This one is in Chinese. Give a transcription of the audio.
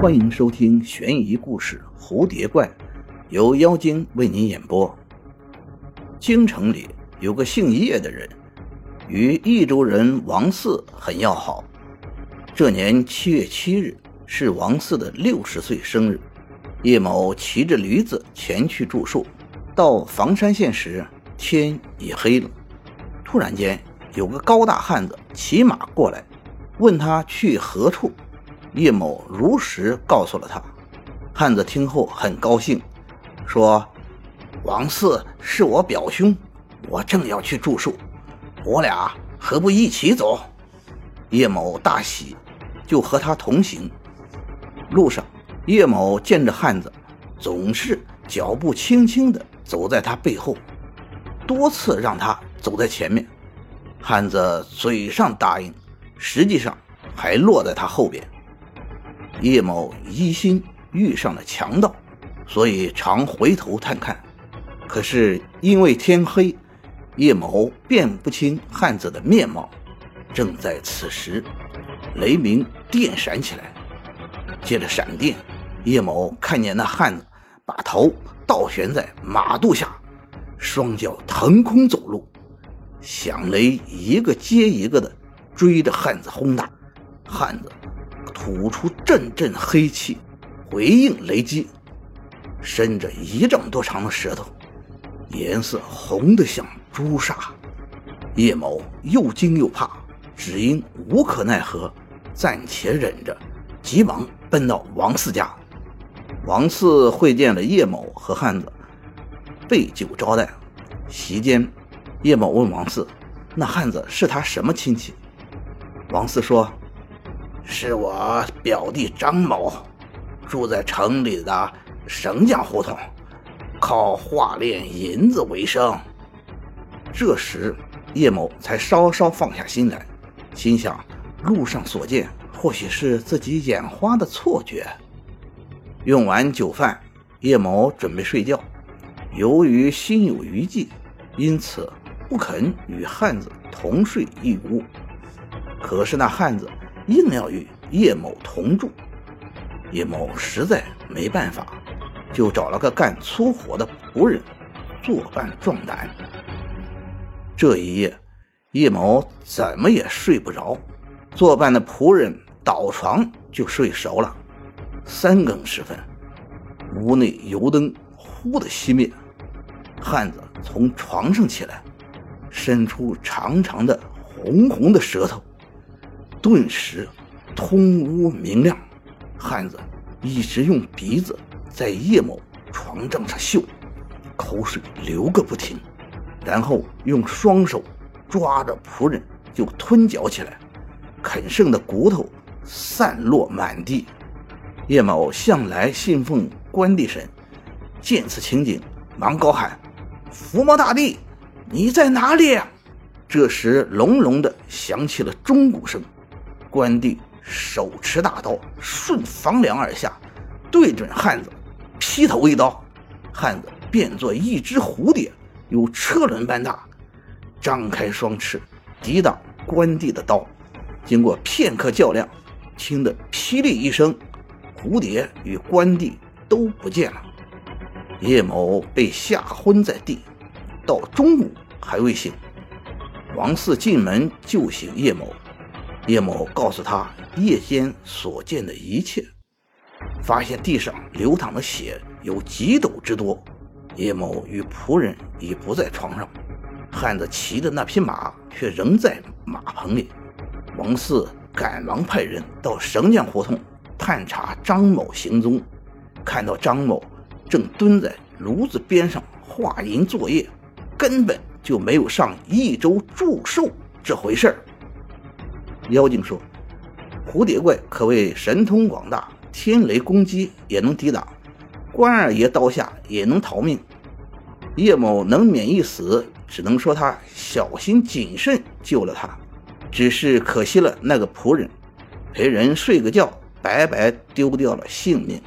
欢迎收听悬疑故事《蝴蝶怪》，由妖精为您演播。京城里有个姓叶的人，与益州人王四很要好。这年七月七日是王四的六十岁生日，叶某骑着驴子前去祝寿。到房山县时，天已黑了。突然间，有个高大汉子骑马过来，问他去何处。叶某如实告诉了他。汉子听后很高兴，说：“王四是我表兄，我正要去祝寿，我俩何不一起走？”叶某大喜，就和他同行。路上，叶某见着汉子，总是脚步轻轻的。走在他背后，多次让他走在前面。汉子嘴上答应，实际上还落在他后边。叶某疑心遇上了强盗，所以常回头探看。可是因为天黑，叶某辨不清汉子的面貌。正在此时，雷鸣电闪起来，接着闪电，叶某看见那汉子把头。倒悬在马肚下，双脚腾空走路，响雷一个接一个的追着汉子轰打，汉子吐出阵阵黑气回应雷击，伸着一丈多长的舌头，颜色红得像朱砂。叶某又惊又怕，只因无可奈何，暂且忍着，急忙奔到王四家。王四会见了叶某和汉子，备酒招待。席间，叶某问王四：“那汉子是他什么亲戚？”王四说：“是我表弟张某，住在城里的绳匠胡同，靠化炼银子为生。”这时，叶某才稍稍放下心来，心想：路上所见，或许是自己眼花的错觉。用完酒饭，叶某准备睡觉。由于心有余悸，因此不肯与汉子同睡一屋。可是那汉子硬要与叶某同住，叶某实在没办法，就找了个干粗活的仆人作伴壮胆。这一夜，叶某怎么也睡不着，作伴的仆人倒床就睡熟了。三更时分，屋内油灯忽的熄灭，汉子从床上起来，伸出长长的红红的舌头，顿时通屋明亮。汉子一直用鼻子在叶某床帐上嗅，口水流个不停，然后用双手抓着仆人就吞嚼起来，啃剩的骨头散落满地。叶某向来信奉关帝神，见此情景，忙高喊：“伏魔大帝，你在哪里？”这时，隆隆的响起了钟鼓声。关帝手持大刀，顺房梁而下，对准汉子，劈头一刀。汉子变作一只蝴蝶，有车轮般大，张开双翅，抵挡关帝的刀。经过片刻较量，听得霹雳一声。蝴蝶与关帝都不见了，叶某被吓昏在地，到中午还未醒。王四进门救醒叶某，叶某告诉他夜间所见的一切，发现地上流淌的血有几斗之多。叶某与仆人已不在床上，汉子骑的那匹马却仍在马棚里。王四赶忙派人到绳匠胡同。探查张某行踪，看到张某正蹲在炉子边上画银作业，根本就没有上益州祝寿这回事儿。妖精说：“蝴蝶怪可谓神通广大，天雷攻击也能抵挡，关二爷刀下也能逃命。叶某能免一死，只能说他小心谨慎救了他，只是可惜了那个仆人，陪人睡个觉。”白白丢掉了性命。